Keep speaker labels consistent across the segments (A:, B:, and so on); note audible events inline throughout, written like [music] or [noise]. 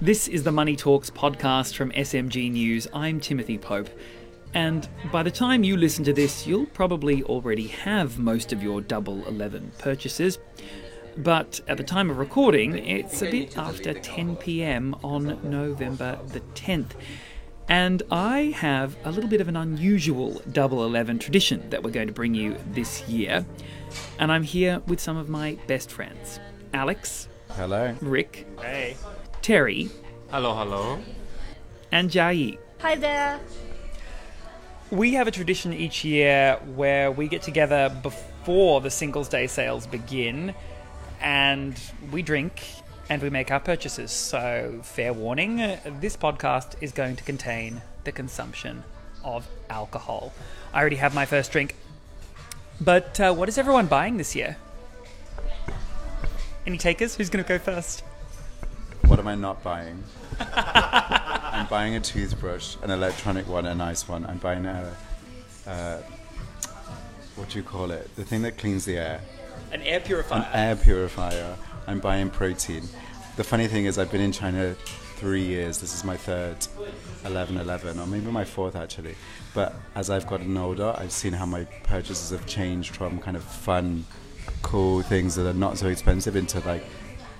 A: This is the Money Talks podcast from SMG News. I'm Timothy Pope. And by the time you listen to this, you'll probably already have most of your Double Eleven purchases. But at the time of recording, it's a bit after 10 pm on November the 10th. And I have a little bit of an unusual Double Eleven tradition that we're going to bring you this year. And I'm here with some of my best friends Alex,
B: Hello.
A: Rick,
C: Hey.
A: Terry,
C: Hello, hello.
A: and Jai.
D: Hi there.
A: We have a tradition each year where we get together before the Singles Day sales begin and we drink and we make our purchases. So, fair warning this podcast is going to contain the consumption of alcohol. I already have my first drink. But uh, what is everyone buying this year? Any takers? Who's going to go first?
B: What am I not buying? I'm buying a toothbrush, an electronic one, a nice one. I'm buying a, uh, what do you call it? The thing that cleans the air.
A: An air purifier.
B: An air purifier. I'm buying protein. The funny thing is, I've been in China three years. This is my third 11 11, or maybe my fourth actually. But as I've gotten older, I've seen how my purchases have changed from kind of fun, cool things that are not so expensive into like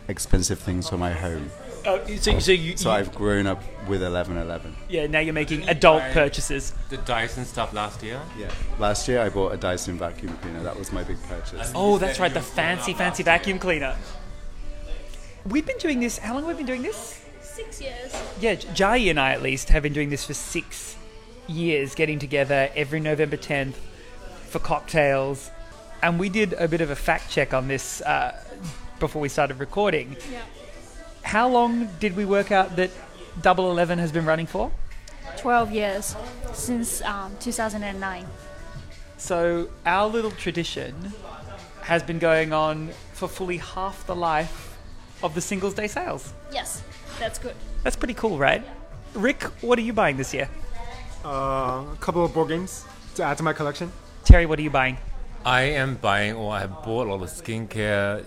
B: expensive things for my home.
A: Oh, so, so you,
B: So
A: you-
B: I've grown up with 11 11.
A: yeah, now you're making adult
C: Right.
A: purchases.
C: The Dyson stuff last year.
B: Yeah. Last year I bought a Dyson vacuum cleaner. That was my big purchase.
A: Oh, that's right, the fancy, fancy vacuum cleaner. We've been doing this. How long have we been doing this?
D: Six years.
A: Yeah, J- Jai and I at least have been doing this for six years, getting together every November 10th for cocktails. And we did a bit of a fact check on this uh, before we started recording.
D: Yeah.
A: How long did we work out that Double Eleven has been running for?
D: 12 years since um, 2009.
A: So our little tradition has been going on for fully half the life of the Singles Day sales.
D: Yes, that's good.
A: That's pretty cool, right? Rick, what are you buying this year?
E: Uh, a couple of board games to add to my collection.
A: Terry, what are you buying?
C: I am buying, or I have bought a lot of skincare,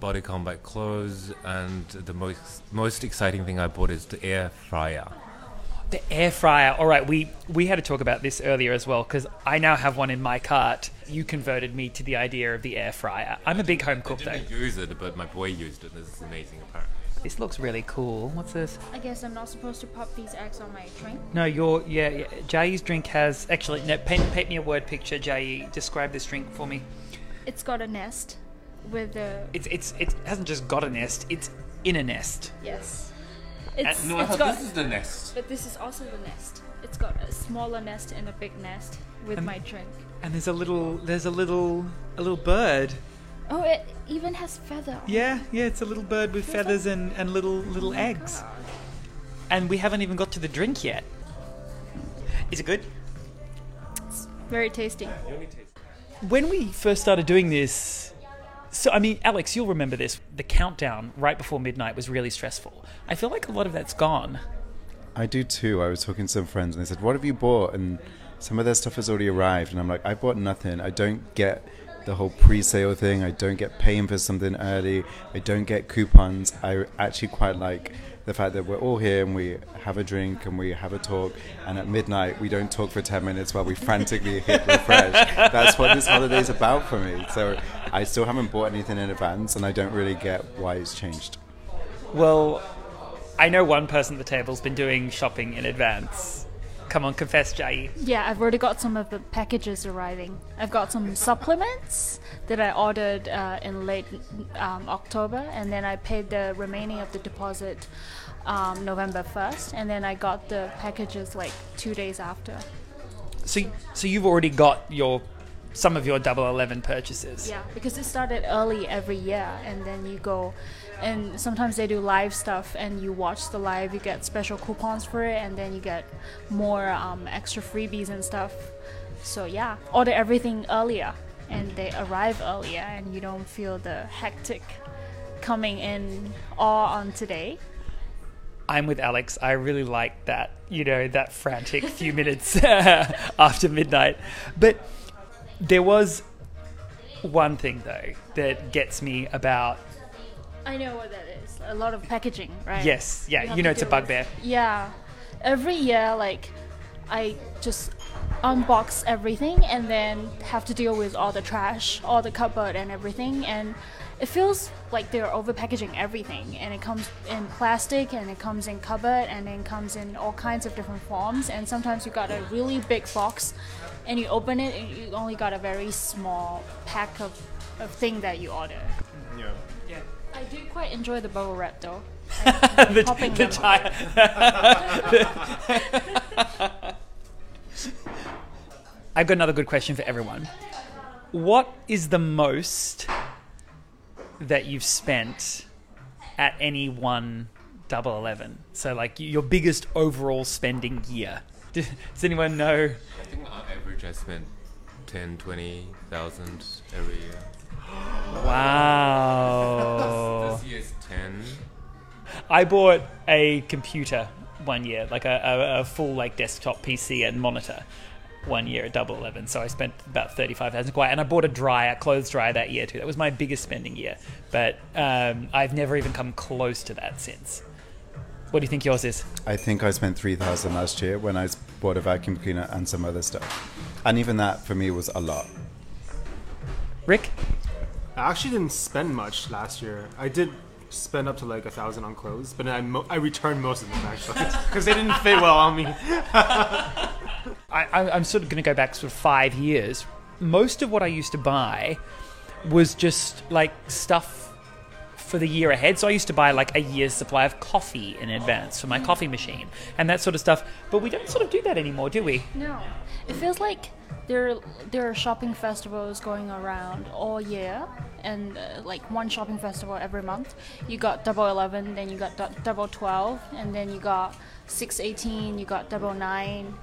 C: body combat clothes, and the most most exciting thing I bought is the air fryer.
A: The air fryer. All right, we we had to talk about this earlier as well because I now have one in my cart. You converted me to the idea of the air fryer. I'm a big home cook though.
C: didn't use it, but my boy used it. This is amazing, apparently.
A: This looks really cool. What's this?
D: I guess I'm not supposed to pop these eggs on my drink.
A: No, your yeah, yeah. Jai's drink has actually no. Paint, paint me a word picture, Jai. Describe this drink for me.
D: It's got a nest with the.
A: It's it's it hasn't just got a nest. It's in a nest.
D: Yes. It's,
C: No, I
D: it's
C: thought
D: got.
C: this is the nest.
D: But this is also the nest. It's got a smaller nest and a big nest with
A: And-
D: my drink.
A: And there's a little there's a little a little bird.
D: Oh, it even has feather. on.
A: Yeah, yeah, it's a little bird with feathers and, and little little oh eggs. And we haven't even got to the drink yet. Is it good?
D: It's very tasty.
A: When we first started doing this, so I mean, Alex, you'll remember this. The countdown right before midnight was really stressful. I feel like a lot of that's gone.
B: I do too. I was talking to some friends and they said, What have you bought? And some of their stuff has already arrived. And I'm like, I bought nothing. I don't get the whole pre sale thing. I don't get paying for something early. I don't get coupons. I actually quite like the fact that we're all here and we have a drink and we have a talk. And at midnight, we don't talk for 10 minutes while we frantically hit [laughs] refresh. That's what this holiday's about for me. So I still haven't bought anything in advance and I don't really get why it's changed.
A: Well, I know one person at the table's been doing shopping in advance. Come on, confess, Jai.
D: Yeah, I've already got some of the packages arriving. I've got some supplements that I ordered uh, in late um, October, and then I paid the remaining of the deposit um, November 1st, and then I got the packages like two days after.
A: So, so you've already got your some of your Double Eleven purchases.
D: Yeah, because it started early every year, and then you go, and sometimes they do live stuff, and you watch the live, you get special coupons for it, and then you get more um, extra freebies and stuff. So yeah, order everything earlier, and they arrive earlier, and you don't feel the hectic coming in all on today.
A: I'm with Alex. I really like that, you know, that frantic few minutes [laughs] after midnight. But there was one thing, though, that gets me about
D: I know what that is. A lot of packaging, right?
A: Yes, yeah,
D: have
A: you know it's a bugbear.
D: Yeah. Every year, like, I just unbox everything and then have to deal with all the trash, all the cupboard and everything. And it feels like they're over packaging everything. And it comes in plastic and it comes in cupboard and then comes in all kinds of different forms. And sometimes you got a really big box and you open it and you only got a very small pack of, of thing that you order.
E: Yeah.
D: I do quite enjoy the bubble wrap though. [laughs]
A: the,
D: Popping
A: the
D: them.
A: tire. [laughs] I've got another good question for everyone. What is the most that you've spent at any one double eleven? So, like your biggest overall spending year. [laughs] Does anyone know?
C: I think on average I spent 10, 20,000 every year.
A: Wow.
C: This year's 10.
A: I bought a computer one year, like a, a, a full like desktop PC and monitor one year at Double Eleven. So I spent about thirty five thousand quite, and I bought a dryer, clothes dryer that year too. That was my biggest spending year, but um, I've never even come close to that since. What do you think yours is?
B: I think I spent three thousand last year when I bought a vacuum cleaner and some other stuff, and even that for me was a lot.
A: Rick?
E: I actually didn't spend much last year. I did spend up to like a thousand on clothes, but I, mo- I returned most of them actually [laughs] because they didn't fit well on me. [laughs]
A: I, I, I'm sort of going to go back sort of five years. Most of what I used to buy was just like stuff for the year ahead. So I used to buy like a year's supply of coffee in advance for my mm. coffee machine and that sort of stuff. But we don't sort of do that anymore, do we?
D: No, it feels like there there are shopping festivals going around all year, and uh, like one shopping festival every month. You got Double Eleven, then you got du- Double Twelve, and then you got Six Eighteen, you got Double Nine.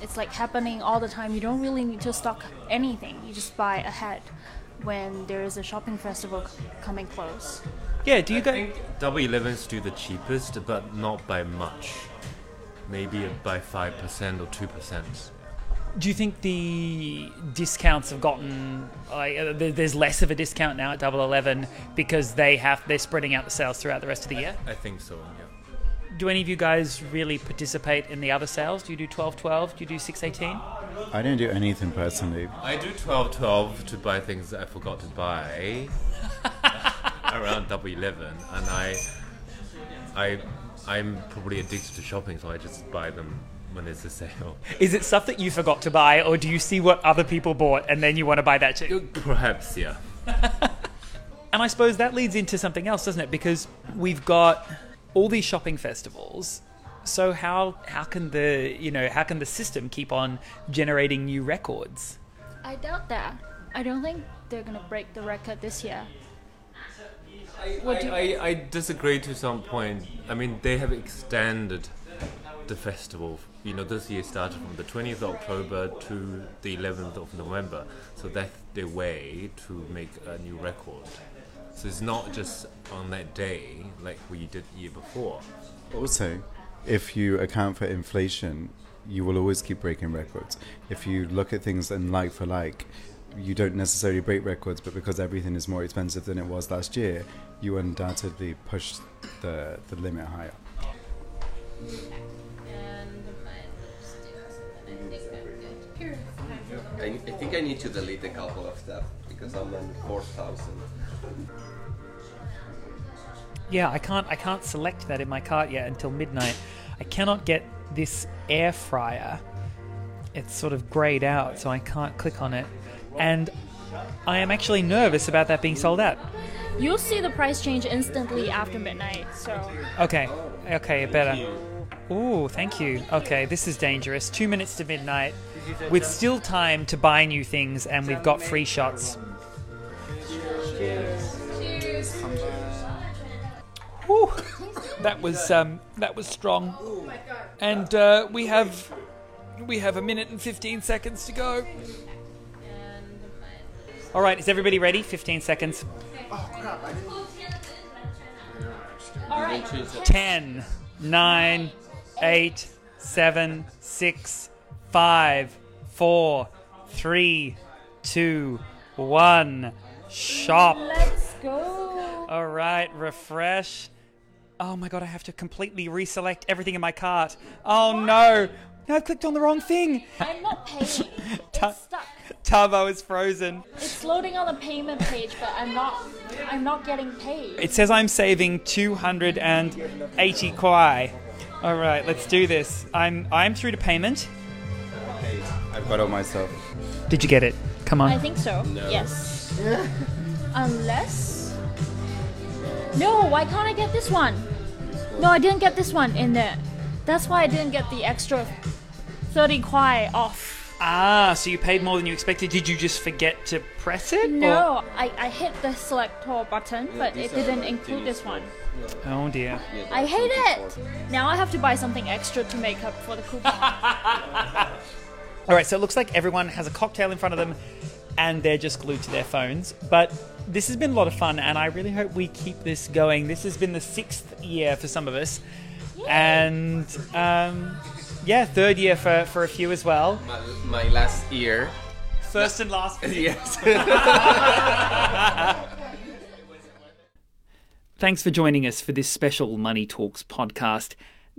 D: It's like happening all the time. You don't really need to stock anything. You just buy ahead when there is a shopping festival c- coming close.
A: Yeah, do you
C: I
A: go?
C: think Double Elevens do the cheapest, but not by much. Maybe by 5% or 2%.
A: Do you think the discounts have gotten like uh, there's less of a discount now at Double Eleven because they have they're spreading out the sales throughout the rest of the year?
C: I think so, yeah.
A: Do any of you guys really participate in the other sales? Do you do twelve twelve? Do you do six eighteen?
B: I don't do anything personally.
C: I do 12 12 to buy things that I forgot to buy [laughs] around Double Eleven, and I, I, I'm probably addicted to shopping, so I just buy them when there's a sale.
A: Is it stuff that you forgot to buy, or do you see what other people bought and then you want to buy that too?
C: Perhaps, yeah. [laughs]
A: And I suppose that leads into something else, doesn't it? Because we've got all these shopping festivals. So how how can the you know how can the system keep on generating new records?
D: I doubt that. I don't think they're gonna break the record this year.
C: I,
D: What do you-
C: I, I, I disagree to some point. I mean, they have extended the festival. You know, this year started from the 20th of October to the 11th of November. So that's the way to make a new record. So it's not just on that day like we did year before.
B: Also, if you account for inflation, you will always keep breaking records. If you look at things in like for like, you don't necessarily break records, but because everything is more expensive than it was last year, you undoubtedly push the, the limit higher.
F: I, I think I need to delete a couple of stuff because I'm on 4,000.
A: Yeah, I can't I can't select that in my cart yet until midnight. I cannot get this air fryer. It's sort of grayed out, so I can't click on it. And I am actually nervous about that being sold out.
D: You'll see the price change instantly after midnight. So
A: Okay, okay, better. Ooh, thank you. Okay, this is dangerous. Two minutes to midnight, with still time to buy new things, and we've got free shots. Whew. That was um, that was strong. And uh, we have we have a minute and fifteen seconds to go. All right, is everybody ready? Fifteen seconds. Ten, nine, eight, seven, six, five, four, three, two, one. Shop.
D: let's go.
A: All right, refresh. Oh my god, I have to completely reselect everything in my cart. Oh no! No, I've clicked on the wrong thing.
D: I'm not paying. It's stuck.
A: Taobao is frozen.
D: It's loading on the payment page, but I'm not. I'm not getting paid.
A: It says I'm saving 280 kuai. All right, let's do this. I'm I'm through to payment.
B: I've got all my stuff.
A: Did you get it? Come on.
D: I think so. Yes. [laughs] Unless. No, why can't I get this one? No, I didn't get this one in there. That's why I didn't get the extra 30 kuai off.
A: Ah, so you paid more than you expected. Did you just forget to press it? or-
D: No, I, I hit the select all button, but it didn't include this one.
A: Oh dear.
D: I hate it! Now I have to buy something extra to make up for the coupon. [laughs]
A: All right, so it looks like everyone has a cocktail in front of them and they're just glued to their phones. But this has been a lot of fun and I really hope we keep this going. This has been the sixth year for some of us. And um, yeah, third year for, for a few as well.
F: My, my last year.
A: First and last. [laughs]
F: Yes. [laughs]
A: Thanks for joining us for this special Money Talks podcast.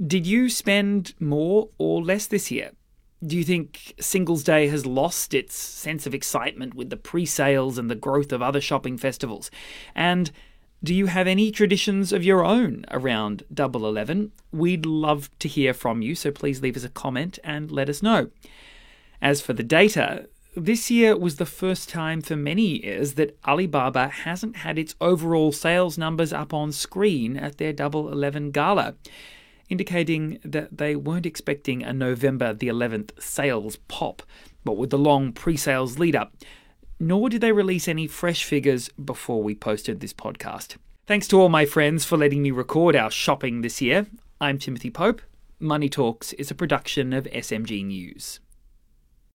A: Did you spend more or less this year? Do you think Singles Day has lost its sense of excitement with the pre sales and the growth of other shopping festivals? And do you have any traditions of your own around Double Eleven? We'd love to hear from you, so please leave us a comment and let us know. As for the data, this year was the first time for many years that Alibaba hasn't had its overall sales numbers up on screen at their Double Eleven gala, indicating that they weren't expecting a November the 11th sales pop, but with the long pre sales lead up. Nor did they release any fresh figures before we posted this podcast. Thanks to all my friends for letting me record our shopping this year. I'm Timothy Pope. Money Talks is a production of SMG News.